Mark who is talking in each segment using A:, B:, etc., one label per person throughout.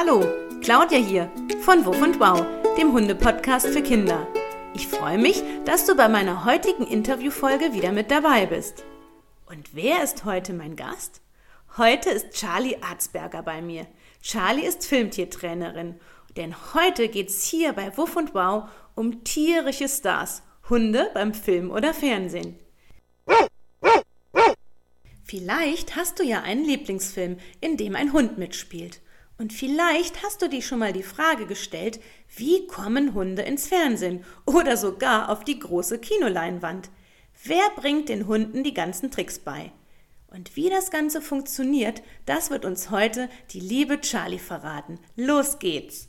A: Hallo, Claudia hier von Wuff und Wow, dem Hunde-Podcast für Kinder. Ich freue mich, dass du bei meiner heutigen Interviewfolge wieder mit dabei bist. Und wer ist heute mein Gast? Heute ist Charlie Arzberger bei mir. Charlie ist Filmtiertrainerin, denn heute geht's hier bei Wuff und Wow um tierische Stars, Hunde beim Film oder Fernsehen. Vielleicht hast du ja einen Lieblingsfilm, in dem ein Hund mitspielt. Und vielleicht hast du dir schon mal die Frage gestellt, wie kommen Hunde ins Fernsehen oder sogar auf die große Kinoleinwand? Wer bringt den Hunden die ganzen Tricks bei? Und wie das Ganze funktioniert, das wird uns heute die liebe Charlie verraten. Los geht's!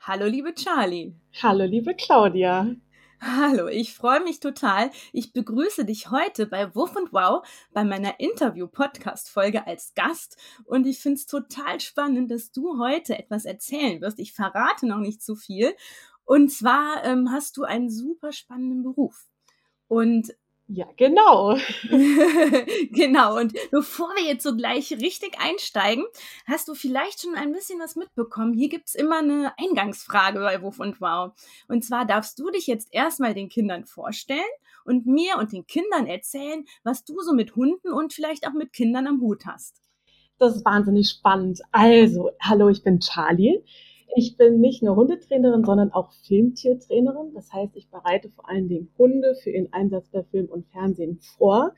A: Hallo liebe Charlie.
B: Hallo liebe Claudia.
A: Hallo, ich freue mich total. Ich begrüße dich heute bei Wuff und Wow bei meiner Interview-Podcast-Folge als Gast. Und ich finde es total spannend, dass du heute etwas erzählen wirst. Ich verrate noch nicht zu viel. Und zwar ähm, hast du einen super spannenden Beruf. Und
B: ja, genau.
A: genau. Und bevor wir jetzt so gleich richtig einsteigen, hast du vielleicht schon ein bisschen was mitbekommen. Hier gibt's immer eine Eingangsfrage bei Wuff und Wow. Und zwar darfst du dich jetzt erstmal den Kindern vorstellen und mir und den Kindern erzählen, was du so mit Hunden und vielleicht auch mit Kindern am Hut hast.
B: Das ist wahnsinnig spannend. Also, hallo, ich bin Charlie. Ich bin nicht nur Hundetrainerin, sondern auch Filmtiertrainerin. Das heißt, ich bereite vor allen Dingen Hunde für ihren Einsatz bei Film und Fernsehen vor.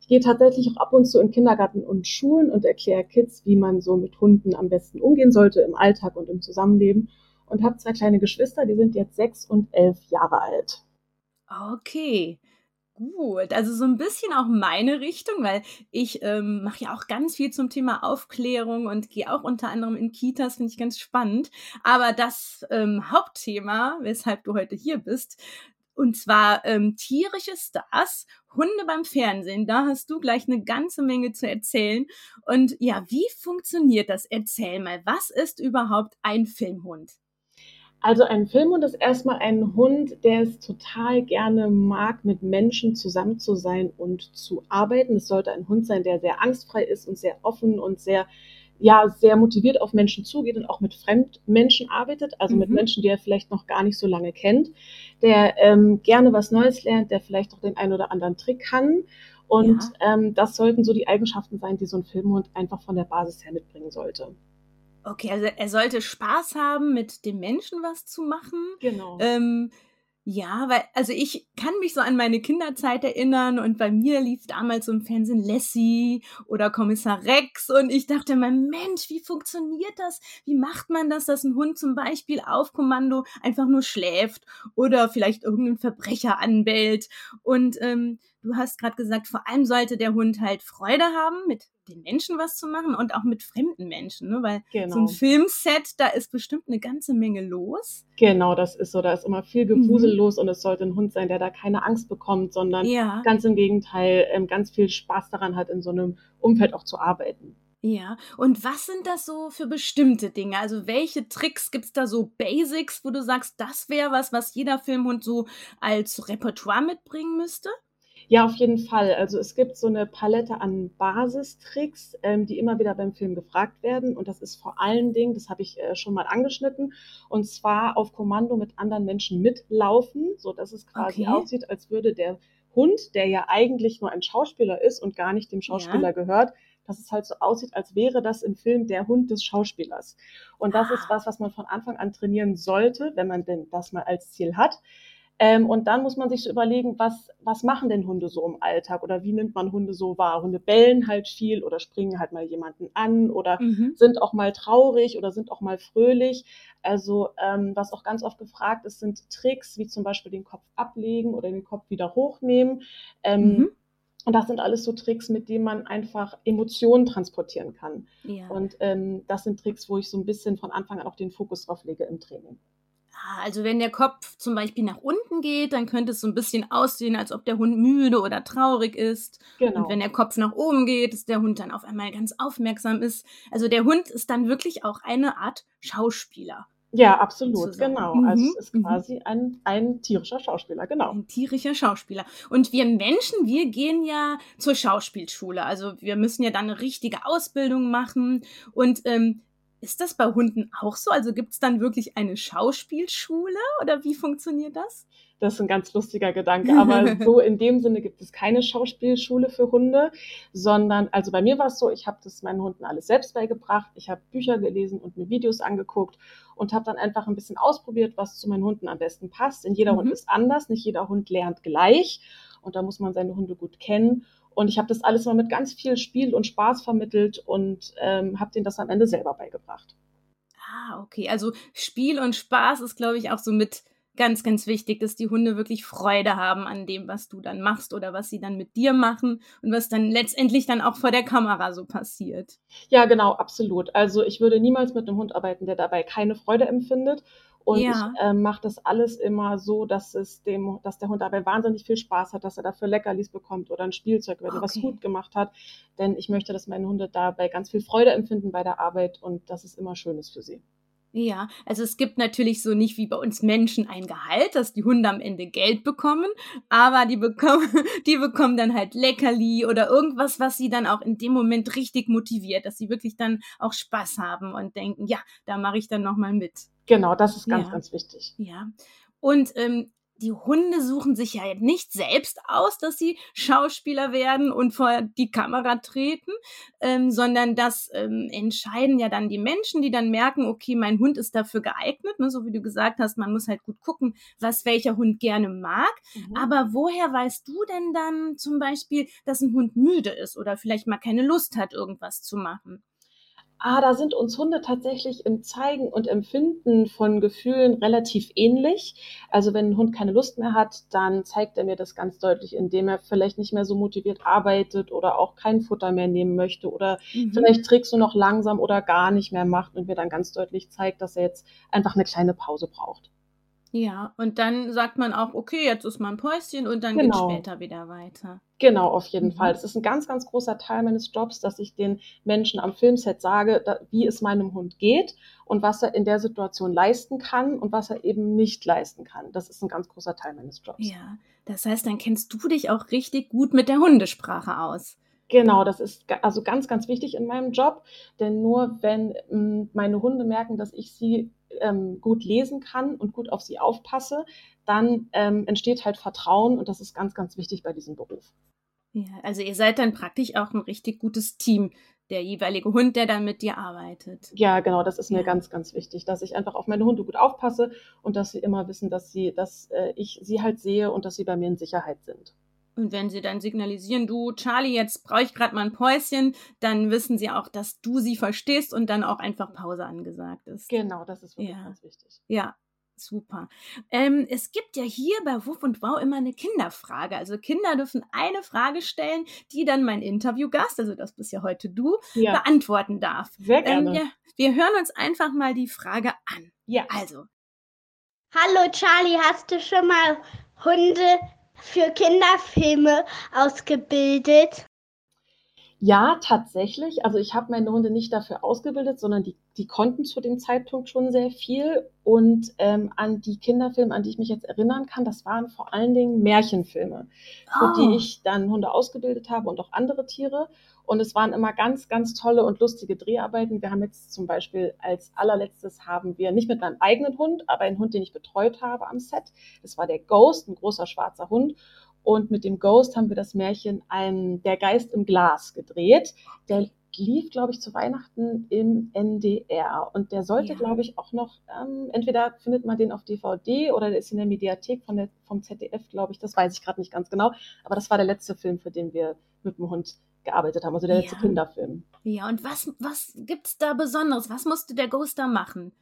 B: Ich gehe tatsächlich auch ab und zu in Kindergarten und Schulen und erkläre Kids, wie man so mit Hunden am besten umgehen sollte im Alltag und im Zusammenleben. Und habe zwei kleine Geschwister, die sind jetzt sechs und elf Jahre alt.
A: Okay. Gut, also so ein bisschen auch meine Richtung, weil ich ähm, mache ja auch ganz viel zum Thema Aufklärung und gehe auch unter anderem in Kitas, finde ich ganz spannend. Aber das ähm, Hauptthema, weshalb du heute hier bist, und zwar ähm, tierische Stars, Hunde beim Fernsehen, da hast du gleich eine ganze Menge zu erzählen. Und ja, wie funktioniert das? Erzähl mal, was ist überhaupt ein Filmhund?
B: Also ein Filmhund ist erstmal ein Hund, der es total gerne mag, mit Menschen zusammen zu sein und zu arbeiten. Es sollte ein Hund sein, der sehr angstfrei ist und sehr offen und sehr ja, sehr motiviert auf Menschen zugeht und auch mit Fremdmenschen arbeitet, also mhm. mit Menschen, die er vielleicht noch gar nicht so lange kennt, der ähm, gerne was Neues lernt, der vielleicht auch den einen oder anderen Trick kann. Und ja. ähm, das sollten so die Eigenschaften sein, die so ein Filmhund einfach von der Basis her mitbringen sollte.
A: Okay, also er sollte Spaß haben, mit dem Menschen was zu machen.
B: Genau.
A: Ähm, ja, weil, also ich kann mich so an meine Kinderzeit erinnern und bei mir lief damals so im Fernsehen Lassie oder Kommissar Rex und ich dachte mir, Mensch, wie funktioniert das? Wie macht man das, dass ein Hund zum Beispiel auf Kommando einfach nur schläft oder vielleicht irgendeinen Verbrecher anbellt? Und ähm, du hast gerade gesagt, vor allem sollte der Hund halt Freude haben, mit den Menschen was zu machen und auch mit fremden Menschen, ne? weil genau. so ein genau. Filmset, da ist bestimmt eine ganze Menge los.
B: Genau, das ist so, da ist immer viel Gefusel mhm. los und es sollte ein Hund sein, der da keine Angst bekommt, sondern ja. ganz im Gegenteil ähm, ganz viel Spaß daran hat, in so einem Umfeld auch zu arbeiten.
A: Ja, und was sind das so für bestimmte Dinge? Also welche Tricks gibt es da so Basics, wo du sagst, das wäre was, was jeder Filmhund so als Repertoire mitbringen müsste?
B: Ja, auf jeden Fall. Also es gibt so eine Palette an Basistricks, ähm, die immer wieder beim Film gefragt werden. Und das ist vor allen Dingen, das habe ich äh, schon mal angeschnitten, und zwar auf Kommando mit anderen Menschen mitlaufen, so dass es quasi okay. aussieht, als würde der Hund, der ja eigentlich nur ein Schauspieler ist und gar nicht dem Schauspieler ja. gehört, dass es halt so aussieht, als wäre das im Film der Hund des Schauspielers. Und das ah. ist was, was man von Anfang an trainieren sollte, wenn man denn das mal als Ziel hat. Ähm, und dann muss man sich so überlegen, was, was machen denn Hunde so im Alltag oder wie nimmt man Hunde so wahr? Hunde bellen halt viel oder springen halt mal jemanden an oder mhm. sind auch mal traurig oder sind auch mal fröhlich. Also ähm, was auch ganz oft gefragt ist, sind Tricks, wie zum Beispiel den Kopf ablegen oder den Kopf wieder hochnehmen. Ähm, mhm. Und das sind alles so Tricks, mit denen man einfach Emotionen transportieren kann. Ja. Und ähm, das sind Tricks, wo ich so ein bisschen von Anfang an auch den Fokus drauf lege im Training.
A: Also wenn der Kopf zum Beispiel nach unten geht, dann könnte es so ein bisschen aussehen, als ob der Hund müde oder traurig ist. Genau. Und wenn der Kopf nach oben geht, dass der Hund dann auf einmal ganz aufmerksam ist. Also der Hund ist dann wirklich auch eine Art Schauspieler.
B: Ja, absolut, genau. Mhm. Also es ist mhm. quasi ein, ein tierischer Schauspieler, genau.
A: Ein tierischer Schauspieler. Und wir Menschen, wir gehen ja zur Schauspielschule. Also wir müssen ja dann eine richtige Ausbildung machen. Und ähm, ist das bei Hunden auch so? Also gibt es dann wirklich eine Schauspielschule oder wie funktioniert das?
B: Das ist ein ganz lustiger Gedanke. Aber so in dem Sinne gibt es keine Schauspielschule für Hunde, sondern, also bei mir war es so, ich habe das meinen Hunden alles selbst beigebracht. Ich habe Bücher gelesen und mir Videos angeguckt und habe dann einfach ein bisschen ausprobiert, was zu meinen Hunden am besten passt. Denn jeder mhm. Hund ist anders, nicht jeder Hund lernt gleich. Und da muss man seine Hunde gut kennen. Und ich habe das alles mal mit ganz viel Spiel und Spaß vermittelt und ähm, habe denen das am Ende selber beigebracht.
A: Ah, okay. Also Spiel und Spaß ist, glaube ich, auch so mit ganz, ganz wichtig, dass die Hunde wirklich Freude haben an dem, was du dann machst oder was sie dann mit dir machen und was dann letztendlich dann auch vor der Kamera so passiert.
B: Ja, genau, absolut. Also ich würde niemals mit einem Hund arbeiten, der dabei keine Freude empfindet. Und ja. ich äh, mache das alles immer so, dass es dem, dass der Hund dabei wahnsinnig viel Spaß hat, dass er dafür Leckerlis bekommt oder ein Spielzeug, wenn okay. er was gut gemacht hat. Denn ich möchte, dass meine Hunde dabei ganz viel Freude empfinden bei der Arbeit und dass es immer schön ist für sie.
A: Ja, also es gibt natürlich so nicht wie bei uns Menschen ein Gehalt, dass die Hunde am Ende Geld bekommen, aber die bekommen, die bekommen dann halt Leckerli oder irgendwas, was sie dann auch in dem Moment richtig motiviert, dass sie wirklich dann auch Spaß haben und denken, ja, da mache ich dann nochmal mit.
B: Genau, das ist ganz, ja. ganz wichtig.
A: Ja. Und ähm, die Hunde suchen sich ja nicht selbst aus, dass sie Schauspieler werden und vor die Kamera treten, ähm, sondern das ähm, entscheiden ja dann die Menschen, die dann merken, okay, mein Hund ist dafür geeignet, ne, so wie du gesagt hast, man muss halt gut gucken, was welcher Hund gerne mag. Mhm. Aber woher weißt du denn dann zum Beispiel, dass ein Hund müde ist oder vielleicht mal keine Lust hat, irgendwas zu machen?
B: Ah, da sind uns Hunde tatsächlich im Zeigen und Empfinden von Gefühlen relativ ähnlich. Also wenn ein Hund keine Lust mehr hat, dann zeigt er mir das ganz deutlich, indem er vielleicht nicht mehr so motiviert arbeitet oder auch kein Futter mehr nehmen möchte oder mhm. vielleicht trägst du noch langsam oder gar nicht mehr macht und mir dann ganz deutlich zeigt, dass er jetzt einfach eine kleine Pause braucht.
A: Ja, und dann sagt man auch, okay, jetzt ist mal ein Päuschen und dann genau. geht später wieder weiter.
B: Genau, auf jeden mhm. Fall. Das ist ein ganz, ganz großer Teil meines Jobs, dass ich den Menschen am Filmset sage, da, wie es meinem Hund geht und was er in der Situation leisten kann und was er eben nicht leisten kann. Das ist ein ganz großer Teil meines Jobs.
A: Ja, das heißt, dann kennst du dich auch richtig gut mit der Hundesprache aus.
B: Genau, das ist also ganz, ganz wichtig in meinem Job, denn nur wenn ähm, meine Hunde merken, dass ich sie ähm, gut lesen kann und gut auf sie aufpasse, dann ähm, entsteht halt Vertrauen und das ist ganz, ganz wichtig bei diesem Beruf.
A: Ja, also ihr seid dann praktisch auch ein richtig gutes Team, der jeweilige Hund, der dann mit dir arbeitet.
B: Ja, genau, das ist mir ja. ganz, ganz wichtig, dass ich einfach auf meine Hunde gut aufpasse und dass sie immer wissen, dass sie, dass äh, ich sie halt sehe und dass sie bei mir in Sicherheit sind.
A: Und wenn sie dann signalisieren, du, Charlie, jetzt brauche ich gerade mal ein Päuschen, dann wissen sie auch, dass du sie verstehst und dann auch einfach Pause angesagt ist.
B: Genau, das ist wirklich
A: ja.
B: ganz wichtig.
A: Ja, super. Ähm, es gibt ja hier bei Wuff und Wow immer eine Kinderfrage. Also Kinder dürfen eine Frage stellen, die dann mein Interviewgast, also das bist ja heute du, ja. beantworten darf.
B: Sehr gerne. Ähm,
A: ja, wir hören uns einfach mal die Frage an.
B: Ja.
A: Also.
C: Hallo Charlie, hast du schon mal Hunde für Kinderfilme ausgebildet?
B: Ja, tatsächlich. Also ich habe meine Hunde nicht dafür ausgebildet, sondern die, die konnten zu dem Zeitpunkt schon sehr viel. Und ähm, an die Kinderfilme, an die ich mich jetzt erinnern kann, das waren vor allen Dingen Märchenfilme, für oh. die ich dann Hunde ausgebildet habe und auch andere Tiere. Und es waren immer ganz, ganz tolle und lustige Dreharbeiten. Wir haben jetzt zum Beispiel als allerletztes haben wir nicht mit meinem eigenen Hund, aber einen Hund, den ich betreut habe am Set. Das war der Ghost, ein großer schwarzer Hund. Und mit dem Ghost haben wir das Märchen ein, Der Geist im Glas gedreht. Der lief, glaube ich, zu Weihnachten im NDR. Und der sollte, ja. glaube ich, auch noch, ähm, entweder findet man den auf DVD oder der ist in der Mediathek von der, vom ZDF, glaube ich. Das weiß ich gerade nicht ganz genau. Aber das war der letzte Film, für den wir mit dem Hund gearbeitet haben, also der letzte ja. Kinderfilm.
A: Ja, und was, was gibt es da Besonderes? Was musste der Ghost da machen?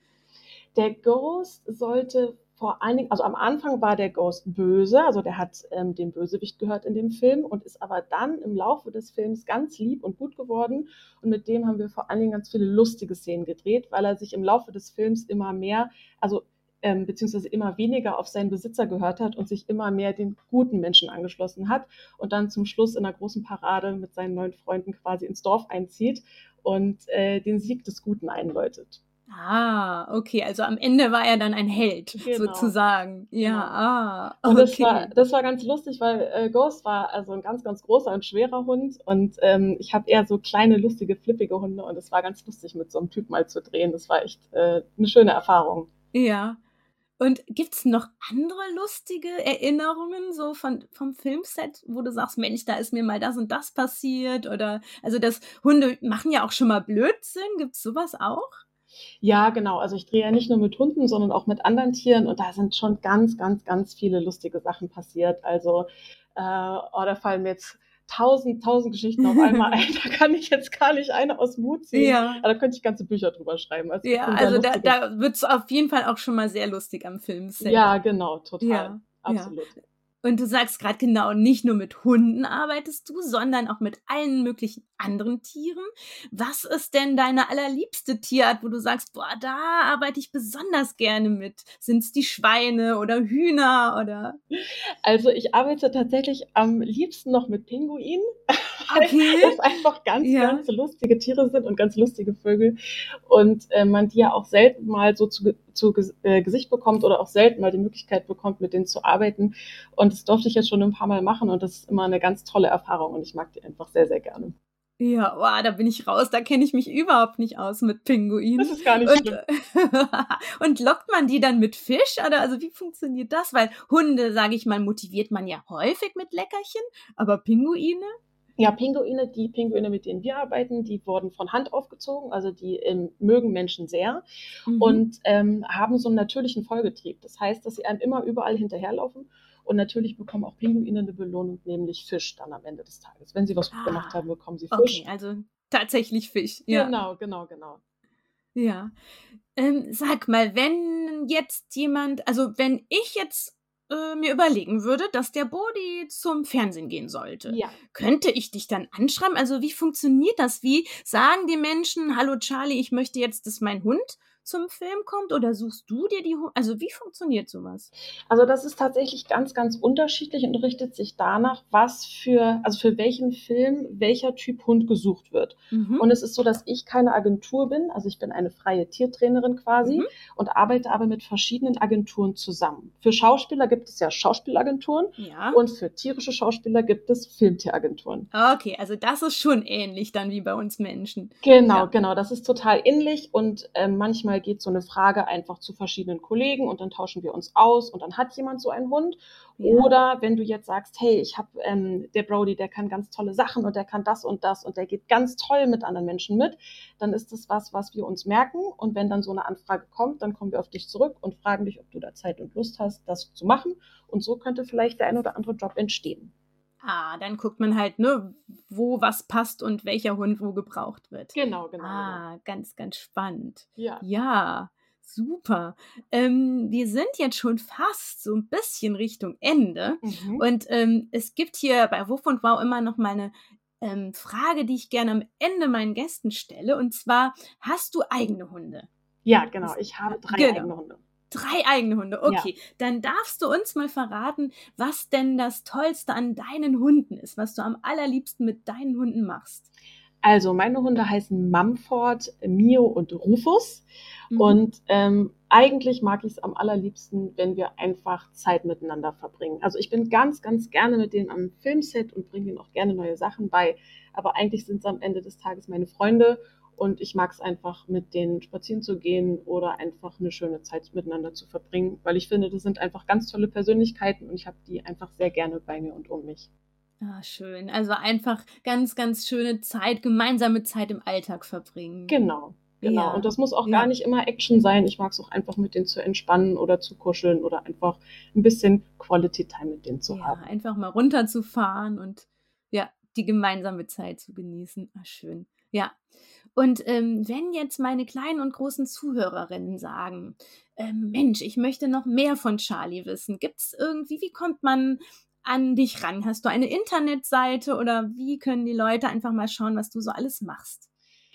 B: Der Ghost sollte vor allen Dingen, also am Anfang war der Ghost böse, also der hat ähm, dem Bösewicht gehört in dem Film und ist aber dann im Laufe des Films ganz lieb und gut geworden. Und mit dem haben wir vor allen Dingen ganz viele lustige Szenen gedreht, weil er sich im Laufe des Films immer mehr, also ähm, beziehungsweise immer weniger auf seinen Besitzer gehört hat und sich immer mehr den guten Menschen angeschlossen hat und dann zum Schluss in einer großen Parade mit seinen neuen Freunden quasi ins Dorf einzieht und äh, den Sieg des Guten einläutet.
A: Ah, okay, also am Ende war er dann ein Held,
B: Genau.
A: sozusagen. Ja,
B: Genau.
A: ah,
B: Und das war,
A: okay.
B: das war ganz lustig, weil äh, Ghost war also ein ganz, ganz großer und schwerer Hund und ähm, ich habe eher so kleine, lustige, flippige Hunde und es war ganz lustig, mit so einem Typ mal zu drehen. Das war echt äh, eine schöne Erfahrung.
A: Ja. Und gibt's noch andere lustige Erinnerungen so von, vom Filmset, wo du sagst, Mensch, da ist mir mal das und das passiert? Oder, also das Hunde machen ja auch schon mal Blödsinn. Gibt's sowas auch?
B: Ja, genau. Also ich drehe ja nicht nur mit Hunden, sondern auch mit anderen Tieren und da sind schon ganz, ganz, ganz viele lustige Sachen passiert. Also, äh, oh, da fallen mir jetzt tausend, tausend Geschichten auf einmal ein. Da kann ich jetzt gar nicht eine aus dem Hut ziehen.
A: Ja.
B: Aber da könnte ich ganze Bücher drüber schreiben. Also,
A: Ja, also da, da wird's auf jeden Fall auch schon mal sehr lustig am Filmset.
B: Ja, genau, total.
A: Ja, ja. Und du sagst gerade genau, nicht nur mit Hunden arbeitest du, sondern auch mit allen möglichen anderen Tieren. Was ist denn deine allerliebste Tierart, wo du sagst, boah, da arbeite ich besonders gerne mit? Sind's die Schweine oder Hühner oder?
B: Also ich arbeite tatsächlich am liebsten noch mit Pinguinen, weil
A: Okay.
B: das einfach ganz,
A: Ja.
B: ganz lustige Tiere sind und ganz lustige Vögel. Und äh, man die ja auch selten mal so zu, zu äh, Gesicht bekommt oder auch selten mal die Möglichkeit bekommt, mit denen zu arbeiten. Und das durfte ich jetzt schon ein paar Mal machen und das ist immer eine ganz tolle Erfahrung und ich mag die einfach sehr, sehr gerne.
A: Ja, boah, da bin ich raus. Da kenne ich mich überhaupt nicht aus mit Pinguinen.
B: Das ist gar nicht
A: Und,
B: schlimm.
A: und lockt man die dann mit Fisch? Oder also wie funktioniert das? Weil Hunde, sage ich mal, motiviert man ja häufig mit Leckerchen, aber Pinguine?
B: Ja, Pinguine, die Pinguine, mit denen wir arbeiten, die wurden von Hand aufgezogen, also die ähm, mögen Menschen sehr.
A: Mhm.
B: und ähm, haben so einen natürlichen Vollgetrieb. Das heißt, dass sie einem immer überall hinterherlaufen. Und natürlich bekommen auch Pinguine eine Belohnung, nämlich Fisch dann am Ende des Tages. Wenn sie was gut
A: Ah,
B: gemacht haben, bekommen sie Fisch.
A: Okay, also tatsächlich Fisch. Ja.
B: Genau, genau, genau.
A: Ja. Ähm, sag mal, wenn jetzt jemand, also wenn ich jetzt äh, mir überlegen würde, dass der Bodi zum Fernsehen gehen sollte,
B: Ja.
A: könnte ich dich dann anschreiben? Also wie funktioniert das? Wie sagen die Menschen, hallo Charlie, ich möchte jetzt, dass mein Hund zum Film kommt oder suchst du dir die Hunde? Also wie funktioniert sowas?
B: Also das ist tatsächlich ganz, ganz unterschiedlich und richtet sich danach, was für, also für welchen Film welcher Typ Hund gesucht wird.
A: Mhm.
B: Und es ist so, dass ich keine Agentur bin, also ich bin eine freie Tiertrainerin quasi
A: Mhm.
B: und arbeite aber mit verschiedenen Agenturen zusammen. Für Schauspieler gibt es ja Schauspielagenturen
A: ja.
B: und für tierische Schauspieler gibt es Filmtieragenturen.
A: Okay, also das ist schon ähnlich dann wie bei uns Menschen.
B: Genau,
A: Ja.
B: genau, das ist total ähnlich und ähm, manchmal geht so eine Frage einfach zu verschiedenen Kollegen und dann tauschen wir uns aus und dann hat jemand so einen Hund.
A: Ja.
B: Oder wenn du jetzt sagst, hey, ich habe ähm, der Brody, der kann ganz tolle Sachen und der kann das und das und der geht ganz toll mit anderen Menschen mit, dann ist das was, was wir uns merken und wenn dann so eine Anfrage kommt, dann kommen wir auf dich zurück und fragen dich, ob du da Zeit und Lust hast, das zu machen und so könnte vielleicht der ein oder andere Job entstehen.
A: Ah, dann guckt man halt, ne, wo was passt und welcher Hund wo gebraucht wird.
B: Genau, genau.
A: Ah, ganz, ganz spannend.
B: genau. Ja.
A: Ja, super. Ähm, wir sind jetzt schon fast so ein bisschen Richtung Ende.
B: Mhm.
A: Und ähm, es gibt hier bei Wuff und Wow immer noch mal eine ähm, Frage, die ich gerne am Ende meinen Gästen stelle. Und zwar, hast du eigene Hunde?
B: ja, genau. Ich habe drei
A: Genau.
B: eigene Hunde.
A: Drei eigene Hunde, okay. Dann darfst du uns mal verraten, was denn das Tollste an deinen Hunden ist, was du am allerliebsten mit deinen Hunden machst.
B: Also meine Hunde heißen Mumford, Mio und Rufus.
A: Mhm.
B: Und ähm, eigentlich mag ich es am allerliebsten, wenn wir einfach Zeit miteinander verbringen. Also ich bin ganz, ganz gerne mit denen am Filmset und bringe ihnen auch gerne neue Sachen bei. Aber eigentlich sind es am Ende des Tages meine Freunde und ich mag es einfach, mit denen spazieren zu gehen oder einfach eine schöne Zeit miteinander zu verbringen, weil ich finde, das sind einfach ganz tolle Persönlichkeiten und ich habe die einfach sehr gerne bei mir und um mich.
A: Ah, schön. Also einfach ganz, ganz schöne Zeit, gemeinsame Zeit im Alltag verbringen.
B: Genau. Genau.
A: Ja.
B: Und das muss auch
A: Ja.
B: gar nicht immer Action sein. Ich mag es auch einfach mit denen zu entspannen oder zu kuscheln oder einfach ein bisschen Quality Time mit denen zu
A: ja,
B: haben.
A: einfach mal runterzufahren und ja, die gemeinsame Zeit zu genießen. Ah, schön. Ja. Und ähm, wenn jetzt meine kleinen und großen Zuhörerinnen sagen, ähm, Mensch, ich möchte noch mehr von Charlie wissen, gibt es irgendwie, wie kommt man an dich ran? Hast du eine Internetseite oder wie können die Leute einfach mal schauen, was du so alles machst?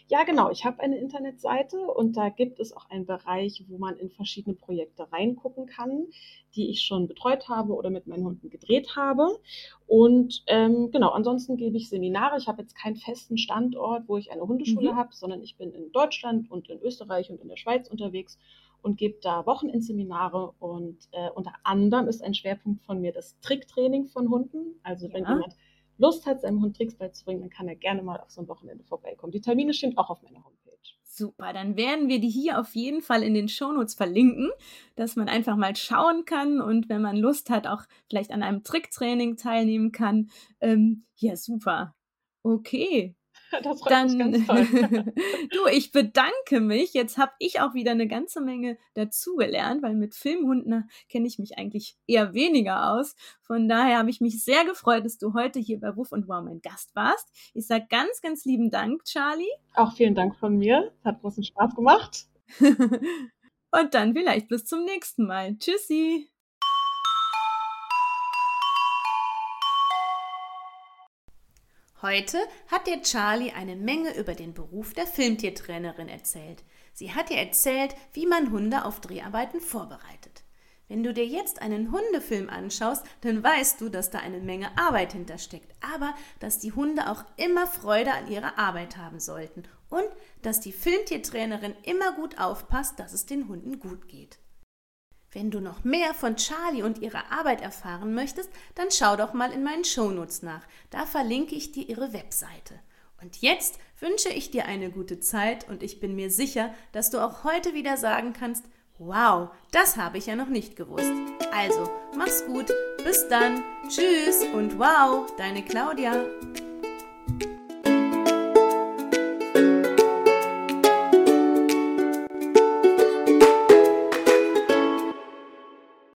B: Ja, genau. Ich habe eine Internetseite und da gibt es auch einen Bereich, wo man in verschiedene Projekte reingucken kann, die ich schon betreut habe oder mit meinen Hunden gedreht habe. Und ähm, genau, ansonsten gebe ich Seminare. Ich habe jetzt keinen festen Standort, wo ich eine Hundeschule mhm. habe, sondern ich bin in Deutschland und in Österreich und in der Schweiz unterwegs und gebe da Wochenendseminare. Und äh, unter anderem ist ein Schwerpunkt von mir das Tricktraining von Hunden. Also wenn ja. jemand Lust hat, seinem Hund Tricks beizubringen, dann kann er gerne mal auf so ein Wochenende vorbeikommen. Die Termine stehen auch auf meiner Homepage.
A: Super, dann werden wir die hier auf jeden Fall in den Shownotes verlinken, dass man einfach mal schauen kann und wenn man Lust hat, auch vielleicht an einem Tricktraining teilnehmen kann. Ähm, ja, super. Okay,
B: Das freut Dann, mich ganz toll.
A: du, ich bedanke mich. Jetzt habe ich auch wieder eine ganze Menge dazugelernt, weil mit Filmhunden kenne ich mich eigentlich eher weniger aus. Von daher habe ich mich sehr gefreut, dass du heute hier bei Wuff und Wow mein Gast warst. Ich sage ganz, ganz lieben Dank, Charlie.
B: Auch vielen Dank von mir. Hat großen Spaß gemacht.
A: und dann vielleicht bis zum nächsten Mal. Tschüssi. Heute hat dir Charlie eine Menge über den Beruf der Filmtiertrainerin erzählt. Sie hat dir erzählt, wie man Hunde auf Dreharbeiten vorbereitet. Wenn du dir jetzt einen Hundefilm anschaust, dann weißt du, dass da eine Menge Arbeit hintersteckt, aber dass die Hunde auch immer Freude an ihrer Arbeit haben sollten und dass die Filmtiertrainerin immer gut aufpasst, dass es den Hunden gut geht. Wenn du noch mehr von Charlie und ihrer Arbeit erfahren möchtest, dann schau doch mal in meinen Shownotes nach. Da verlinke ich dir ihre Webseite. Und jetzt wünsche ich dir eine gute Zeit und ich bin mir sicher, dass du auch heute wieder sagen kannst, wow, das habe ich ja noch nicht gewusst. Also, mach's gut, bis dann, tschüss und wow, deine Claudia.